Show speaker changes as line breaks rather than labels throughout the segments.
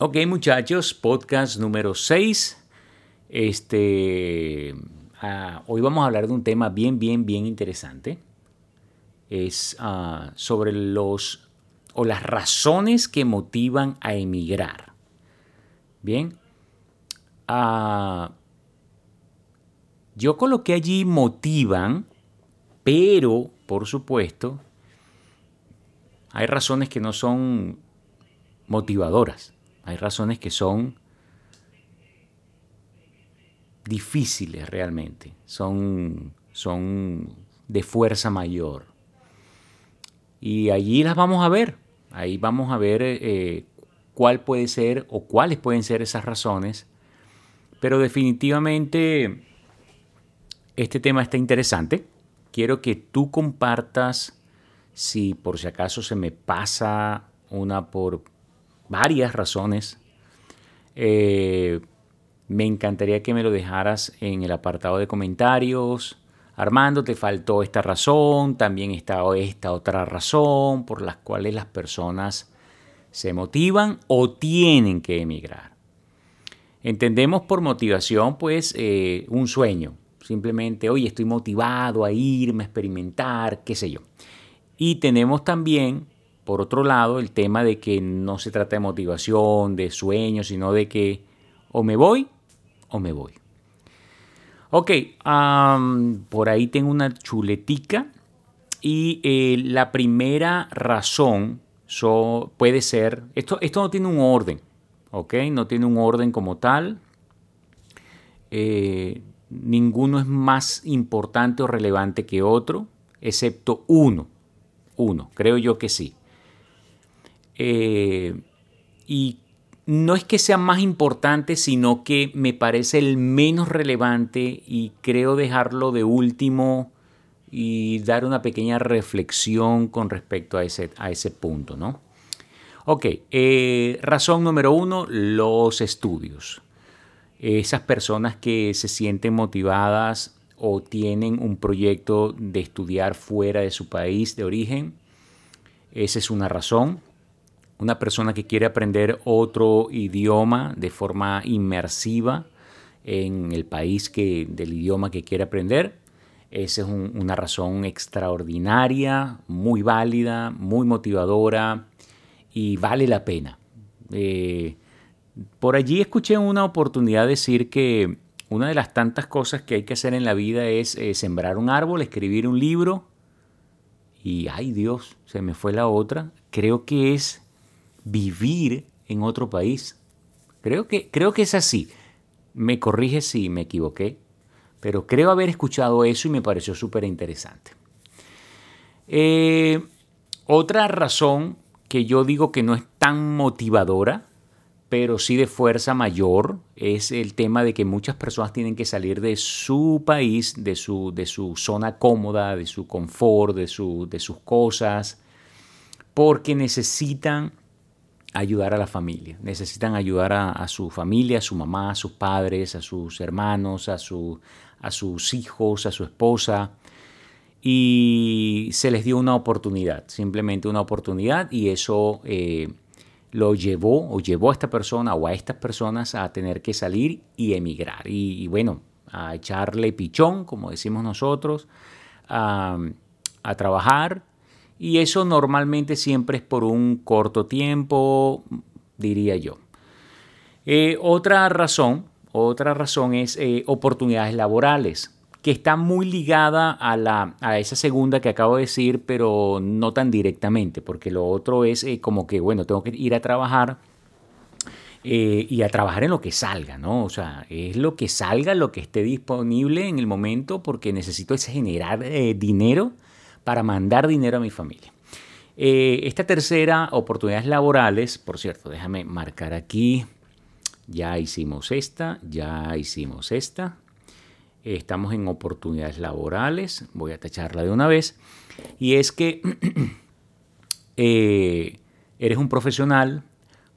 Ok, muchachos, podcast número 6. Este, ah, hoy vamos a hablar de un tema bien, bien, bien interesante. Es ah, sobre los o las razones que motivan a emigrar. Bien. Ah, yo coloqué allí motivan, pero, por supuesto, hay razones que no son motivadoras. Hay razones que son difíciles realmente, son, de fuerza mayor. Y allí las vamos a ver, ahí vamos a ver eh, cuál puede ser o cuáles pueden ser esas razones. Pero definitivamente este tema está interesante. Quiero que tú compartas si por si acaso se me pasa una por varias razones. Eh, me encantaría que me lo dejaras en el apartado de comentarios. Armando, te faltó esta razón, también está esta otra razón por las cuales las personas se motivan o tienen que emigrar. Entendemos por motivación pues eh, un sueño, simplemente, oye, estoy motivado a irme, a experimentar, qué sé yo. Y tenemos también por otro lado, el tema de que no se trata de motivación, de sueños, sino de que o me voy o me voy. Ok, por ahí tengo una chuletica y eh, la primera razón puede ser, esto, esto no tiene un orden, ok, no tiene un orden como tal. Eh, ninguno es más importante o relevante que otro, excepto uno. Uno, creo yo que sí. Eh, y no es que sea más importante, sino que me parece el menos relevante y creo dejarlo de último y dar una pequeña reflexión con respecto a ese, a ese punto, ¿no? Ok, eh, razón número uno, los estudios. Esas personas que se sienten motivadas o tienen un proyecto de estudiar fuera de su país de origen, esa es una razón una persona que quiere aprender otro idioma de forma inmersiva en el país que, del idioma que quiere aprender. Esa es una razón extraordinaria, muy válida, muy motivadora y vale la pena. Eh, por allí escuché una oportunidad decir que una de las tantas cosas que hay que hacer en la vida es eh, sembrar un árbol, escribir un libro y, ay Dios, se me fue la otra. Creo que es vivir en otro país. Creo que, creo que es así. Me corrige si me equivoqué, pero creo haber escuchado eso y me pareció súper interesante. Eh, otra razón que yo digo que no es tan motivadora, pero sí de fuerza mayor, es el tema de que muchas personas tienen que salir de su país, de su, de su zona cómoda, de su confort, de, su, de sus cosas, porque necesitan ayudar a la familia, necesitan ayudar a, su familia, a su mamá, a sus padres, a sus hermanos, a, su, a sus hijos, a su esposa. Y se les dio una oportunidad, simplemente una oportunidad y eso eh, lo llevó o llevó a esta persona o a estas personas a tener que salir y emigrar. Y, bueno, a echarle pichón, como decimos nosotros, a, a trabajar y eso normalmente siempre es por un corto tiempo, diría yo. Eh, otra razón, otra razón es eh, oportunidades laborales, que está muy ligada a, la, a esa segunda que acabo de decir, pero no tan directamente, porque lo otro es eh, como que, bueno, tengo que ir a trabajar y a trabajar en lo que salga, ¿no? O sea, es lo que salga, lo que esté disponible en el momento, porque necesito es generar dinero para mandar dinero a mi familia. Eh, esta tercera, oportunidades laborales, por cierto, déjame marcar aquí, ya hicimos esta, ya hicimos esta, estamos en oportunidades laborales, voy a tacharla de una vez, y es que eh, eres un profesional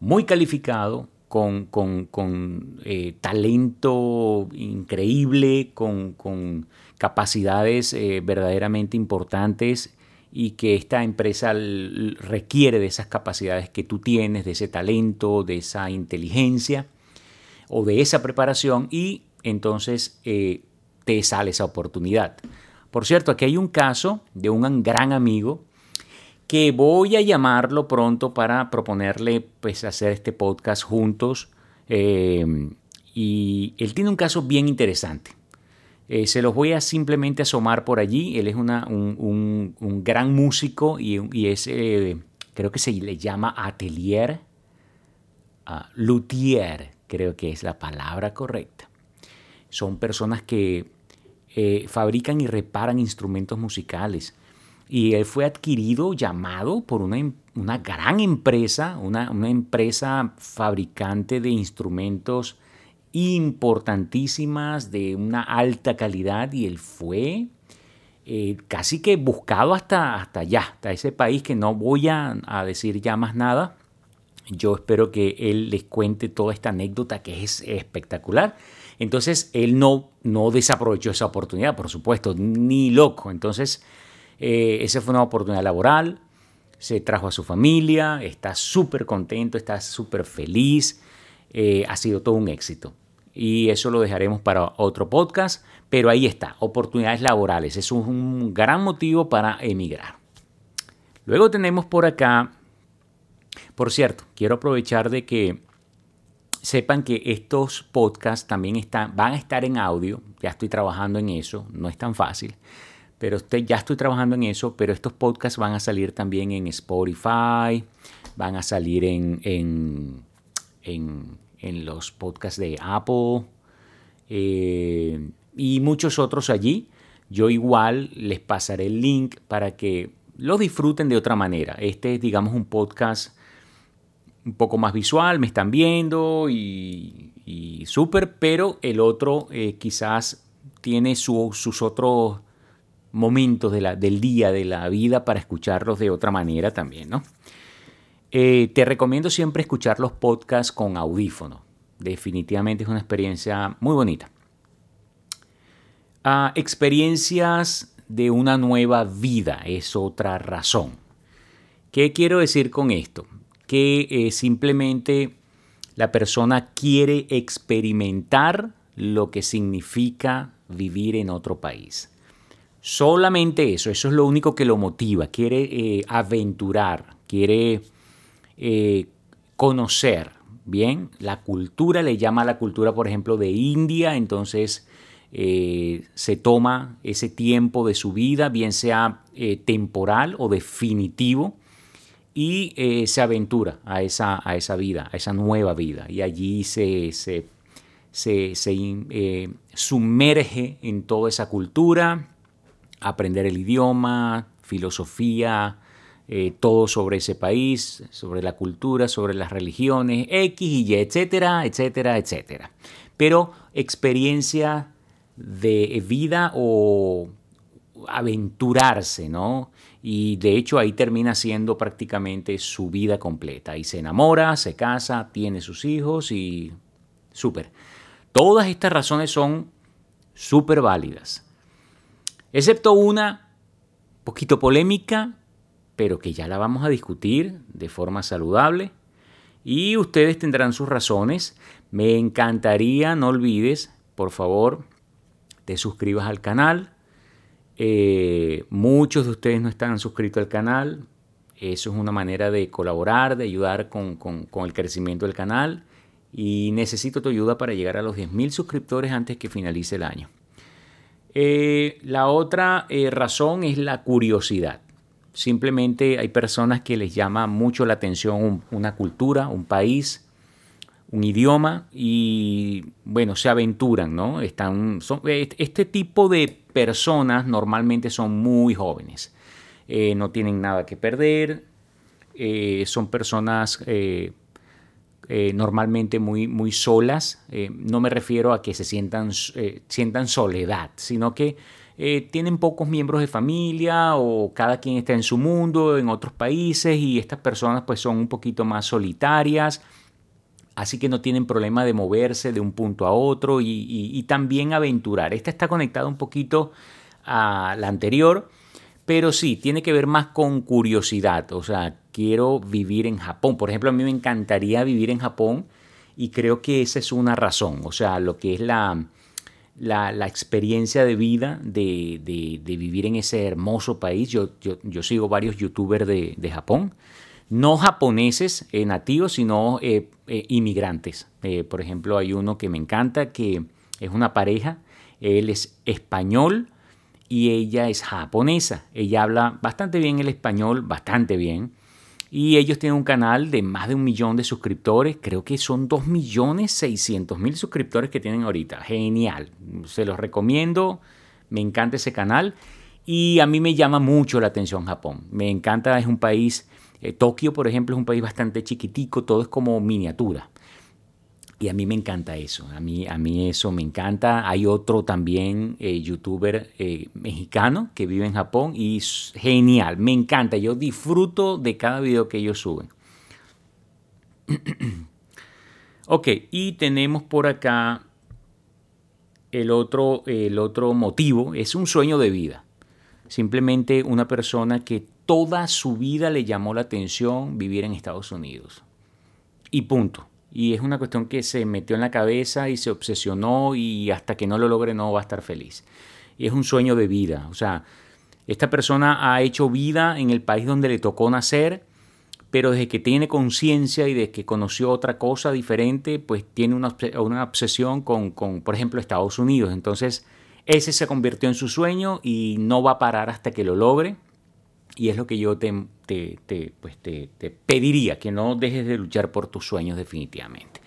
muy calificado, con, eh, talento increíble, con, capacidades eh, verdaderamente importantes y que esta empresa requiere de esas capacidades que tú tienes, de ese talento, de esa inteligencia o de esa preparación y entonces eh, te sale esa oportunidad. Por cierto, aquí hay un caso de un gran amigo que voy a llamarlo pronto para proponerle pues hacer este podcast juntos. Eh, y él tiene un caso bien interesante. Eh, se los voy a simplemente asomar por allí. Él es un, gran músico y, es, eh, creo que se le llama atelier, uh, luthier, creo que es la palabra correcta. Son personas que eh, fabrican y reparan instrumentos musicales. Y él fue adquirido, llamado por una, una gran empresa, una, una empresa fabricante de instrumentos importantísimas, de una alta calidad, y él fue eh, casi que buscado hasta, hasta allá, hasta ese país que no voy a, decir ya más nada. Yo espero que él les cuente toda esta anécdota que es espectacular. Entonces, él no, no desaprovechó esa oportunidad, por supuesto, ni loco. Entonces, eh, esa fue una oportunidad laboral, se trajo a su familia, está súper contento, está súper feliz, eh, ha sido todo un éxito y eso lo dejaremos para otro podcast, pero ahí está, oportunidades laborales, es un gran motivo para emigrar. Luego tenemos por acá, por cierto, quiero aprovechar de que sepan que estos podcasts también están, van a estar en audio, ya estoy trabajando en eso, no es tan fácil, pero ya estoy trabajando en eso, pero estos podcasts van a salir también en Spotify, van a salir en, en, en en los podcasts de Apple eh, y muchos otros allí. Yo igual les pasaré el link para que lo disfruten de otra manera. Este es, digamos, un podcast un poco más visual, me están viendo y, y súper, pero el otro eh, quizás tiene sus otros momentos del día, de la vida, para escucharlos de otra manera también, ¿no? Eh, te recomiendo siempre escuchar los podcasts con audífono. Definitivamente es una experiencia muy bonita. Ah, experiencias de una nueva vida es otra razón. ¿Qué quiero decir con esto? Que eh, simplemente la persona quiere experimentar lo que significa vivir en otro país. Solamente eso, eso es lo único que lo motiva. Quiere eh, aventurar, quiere eh, conocer, bien, la cultura le llama a la cultura, por ejemplo, de India, entonces eh, se toma ese tiempo de su vida, bien sea temporal o definitivo, y se aventura a esa, a esa vida, a esa nueva vida, y allí se, se, se, se sumerge en toda esa cultura, aprender el idioma, filosofía, eh, todo sobre ese país, sobre la cultura, sobre las religiones, X y etcétera, etcétera, etcétera. Pero experiencia de vida o aventurarse, ¿no? Y de hecho ahí termina siendo prácticamente su vida completa. Y se enamora, se casa, tiene sus hijos y súper. Todas estas razones son súper válidas. Excepto una poquito polémica pero que ya la vamos a discutir de forma saludable y ustedes tendrán sus razones. Me encantaría, no olvides, por favor, te suscribas al canal. Eh, muchos de ustedes no están suscritos al canal. Eso es una manera de colaborar, de ayudar con, el crecimiento del canal. Y necesito tu ayuda para llegar a los 10.000 suscriptores antes que finalice el año. Eh, la otra eh, razón es la curiosidad. Simplemente hay personas que les llama mucho la atención una cultura, un país, un idioma y bueno, se aventuran, ¿no? Están, este tipo de personas normalmente son muy jóvenes, eh, no tienen nada que perder, son personas eh, normalmente muy, muy solas, no me refiero a que se sientan, sientan soledad, sino que eh, tienen pocos miembros de familia o cada quien está en su mundo, en otros países y estas personas pues son un poquito más solitarias, así que no tienen problema de moverse de un punto a otro y, también aventurar. Esta está conectada un poquito a la anterior, Pero sí, tiene que ver más con curiosidad. O sea, quiero vivir en Japón. Por ejemplo, a mí me encantaría vivir en Japón y creo que esa es una razón. O sea, lo que es la, la, experiencia de vida de, vivir en ese hermoso país. Yo, yo, sigo varios youtubers de, Japón, no japoneses eh, nativos, sino eh, eh, inmigrantes. por ejemplo, hay uno que me encanta, que es una pareja, él es español y ella es japonesa. Ella habla bastante bien el español, bastante bien. Y ellos tienen un canal de más de un millón de suscriptores. Creo que son 2 millones 600 mil suscriptores que tienen ahorita. Genial. Se los recomiendo. Me encanta ese canal. Y a mí me llama mucho la atención Japón. Me encanta, es un país, eh, Tokio por ejemplo es un país bastante chiquitico, todo es como miniatura. Y a mí me encanta eso, a mí, a mí eso me encanta. Hay otro también eh, youtuber eh, mexicano que vive en Japón y es genial, me encanta. Yo disfruto de cada video que ellos suben. ok, y tenemos por acá el otro, el otro motivo, es un sueño de vida. Simplemente una persona que toda su vida le llamó la atención vivir en Estados Unidos. Y punto y es una cuestión que se metió en la cabeza y se obsesionó y hasta que no lo logre no va a estar feliz. Es un sueño de vida, o sea, esta persona ha hecho vida en el país donde le tocó nacer, pero desde que tiene conciencia y desde que conoció otra cosa diferente, pues tiene una, una obsesión con, con, por ejemplo, Estados Unidos. Entonces, ese se convirtió en su sueño y no va a parar hasta que lo logre. Y es lo que yo te, te, pues te, pediría, que no dejes de luchar por tus sueños definitivamente.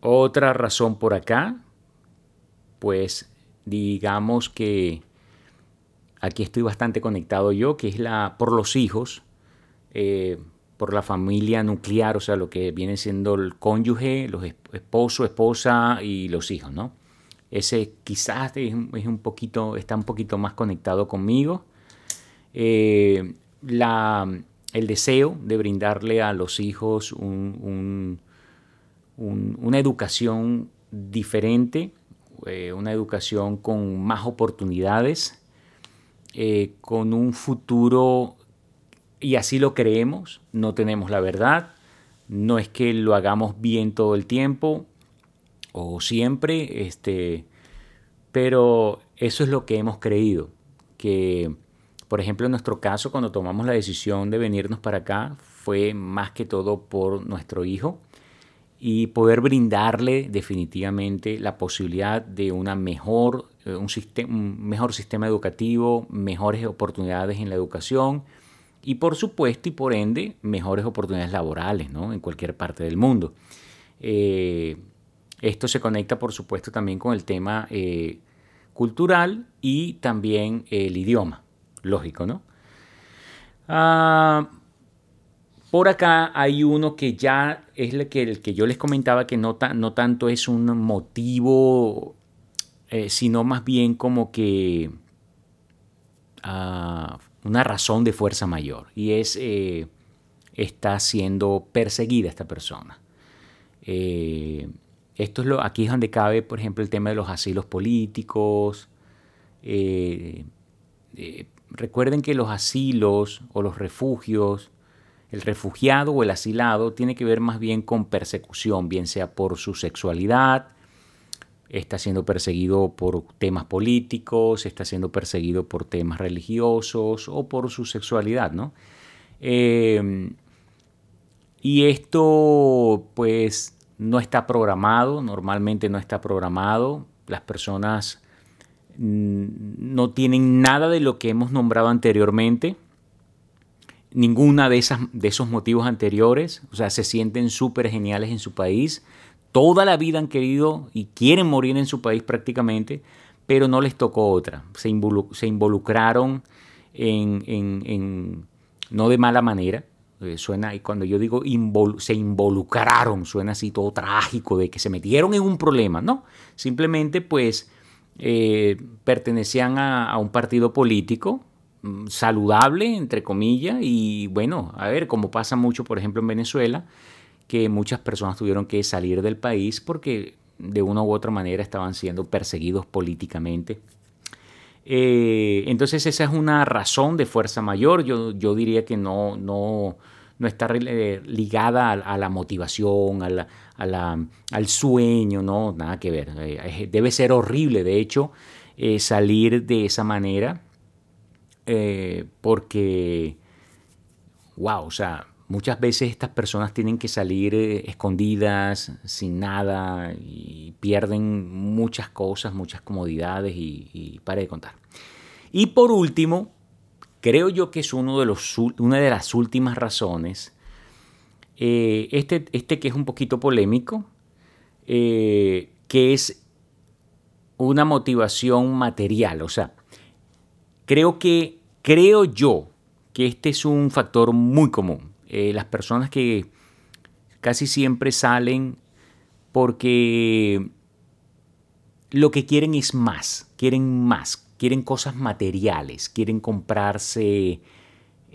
otra razón por acá, pues digamos que aquí estoy bastante conectado yo, que es la por los hijos, eh, por la familia nuclear, o sea, lo que viene siendo el cónyuge, los esposo, esposa y los hijos, ¿no? Ese quizás es, un poquito, está un poquito más conectado conmigo. Eh, el deseo de brindarle a los hijos una educación diferente, eh, una educación con más oportunidades, eh, con un futuro, y así lo creemos, no tenemos la verdad, no es que lo hagamos bien todo el tiempo, o siempre, este, pero eso es lo que hemos creído, que por ejemplo en nuestro caso cuando tomamos la decisión de venirnos para acá fue más que todo por nuestro hijo y poder brindarle definitivamente la posibilidad de una mejor, eh, un, mejor sistema educativo, mejores oportunidades en la educación y por supuesto y por ende mejores oportunidades laborales ¿no? en cualquier parte del mundo. Eh, esto se conecta, por supuesto, también con el tema eh, cultural y también el idioma, lógico, ¿no? Ah, por acá hay uno que ya es el que, el que yo les comentaba que no, no tanto es un motivo, eh, sino más bien como que ah, una razón de fuerza mayor. Y es, eh, está siendo perseguida esta persona. Esto es lo, aquí es donde cabe, por ejemplo, el tema de los asilos políticos. Eh, eh, recuerden que los asilos o los refugios, el refugiado o el asilado tiene que ver más bien con persecución, bien sea por su sexualidad, está siendo perseguido por temas políticos, está siendo perseguido por temas religiosos o por su sexualidad, ¿no? Eh, y esto, pues, no está programado, normalmente no está programado. Las personas mm, no tienen nada de lo que hemos nombrado anteriormente, ninguna de, esas, de esos motivos anteriores, o sea, se sienten súper geniales en su país, toda la vida han querido y quieren morir en su país prácticamente, pero no les tocó otra, se, involucraron en, no de mala manera, eh, suena, y cuando yo digo se involucraron, suena así todo trágico, de que se metieron en un problema, no, simplemente pues eh, pertenecían a, un partido político mm, saludable, entre comillas, y bueno, a ver, como pasa mucho, por ejemplo, en Venezuela, que muchas personas tuvieron que salir del país porque de una u otra manera estaban siendo perseguidos políticamente. Eh, entonces esa es una razón de fuerza mayor. Yo, yo diría que no, no, no está eh, ligada a, la motivación, a al sueño, no, nada que ver. Eh, debe ser horrible, de hecho, salir de esa manera, porque, wow, o sea, muchas veces estas personas tienen que salir escondidas, sin nada, y pierden muchas cosas, muchas comodidades, y, y pare de contar. Y por último, creo yo que es uno de los, una de las últimas razones, eh, este, este que es un poquito polémico, eh, que es una motivación material. O sea, creo que, creo yo que este es un factor muy común. Eh, las personas que casi siempre salen porque lo que quieren es más, quieren más, quieren cosas materiales, quieren comprarse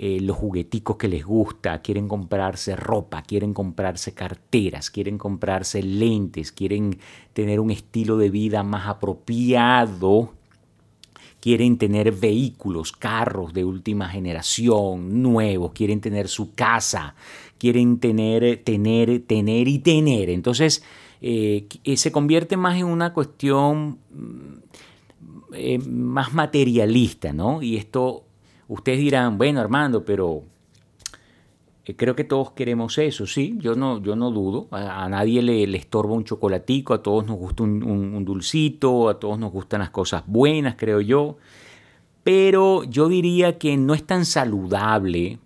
eh, los jugueticos que les gusta, quieren comprarse ropa, quieren comprarse carteras, quieren comprarse lentes, quieren tener un estilo de vida más apropiado, quieren tener vehículos, carros de última generación, nuevos, quieren tener su casa, quieren tener, tener, tener y tener. Entonces, eh, se convierte más en una cuestión eh, más materialista, ¿no? Y esto, ustedes dirán, bueno, Armando, pero creo que todos queremos eso, sí, yo no, yo no dudo, a, nadie le, estorba un chocolatico, a todos nos gusta un, dulcito, a todos nos gustan las cosas buenas, creo yo, pero yo diría que no es tan saludable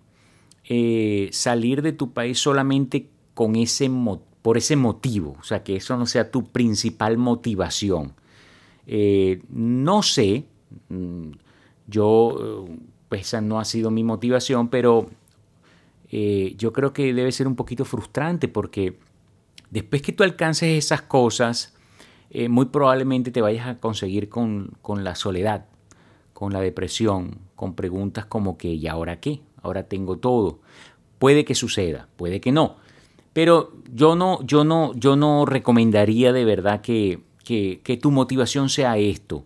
eh, salir de tu país solamente con ese por ese motivo, o sea, que eso no sea tu principal motivación. Eh, no sé, mm, yo, pues esa no ha sido mi motivación, pero eh, yo creo que debe ser un poquito frustrante porque después que tú alcances esas cosas, eh, muy probablemente te vayas a conseguir con, con, la soledad, con la depresión, con preguntas como que ¿y ahora qué? Ahora tengo todo. Puede que suceda, puede que no. Pero yo no, yo no, yo no recomendaría de verdad que, que, tu motivación sea esto.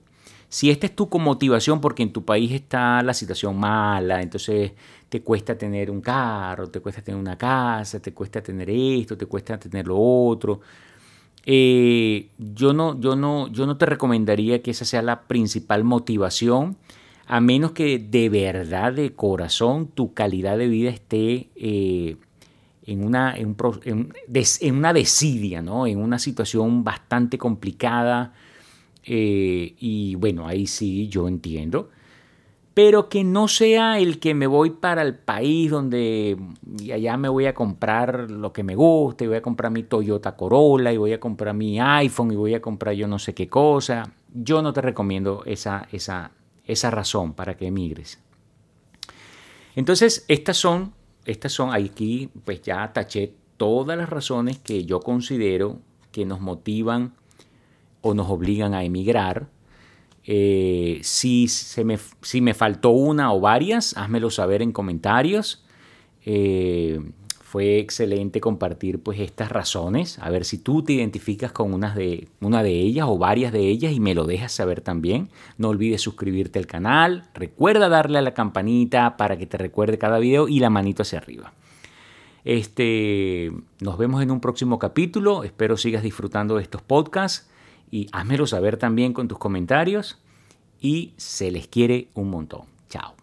Si esta es tu motivación porque en tu país está la situación mala, entonces te cuesta tener un carro, te cuesta tener una casa, te cuesta tener esto, te cuesta tener lo otro. Eh, yo, no, yo, no, yo no te recomendaría que esa sea la principal motivación, a menos que de verdad, de corazón, tu calidad de vida esté eh, en una, en, una desidia, ¿no? en una situación bastante complicada. Eh, y bueno, ahí sí yo entiendo. Pero que no sea el que me voy para el país donde allá me voy a comprar lo que me guste, voy a comprar mi Toyota Corolla, y voy a comprar mi iPhone, y voy a comprar yo no sé qué cosa. Yo no te recomiendo esa, esa, esa razón para que emigres. Entonces, estas son estas son, aquí pues ya taché todas las razones que yo considero que nos motivan o nos obligan a emigrar. Eh, si, se me, si me faltó una o varias, házmelo saber en comentarios. Eh, fue excelente compartir pues estas razones, a ver si tú te identificas con unas de, una de ellas o varias de ellas y me lo dejas saber también. No olvides suscribirte al canal, recuerda darle a la campanita para que te recuerde cada video y la manito hacia arriba. Este, nos vemos en un próximo capítulo, espero sigas disfrutando de estos podcasts y házmelo saber también con tus comentarios y se les quiere un montón. Chao.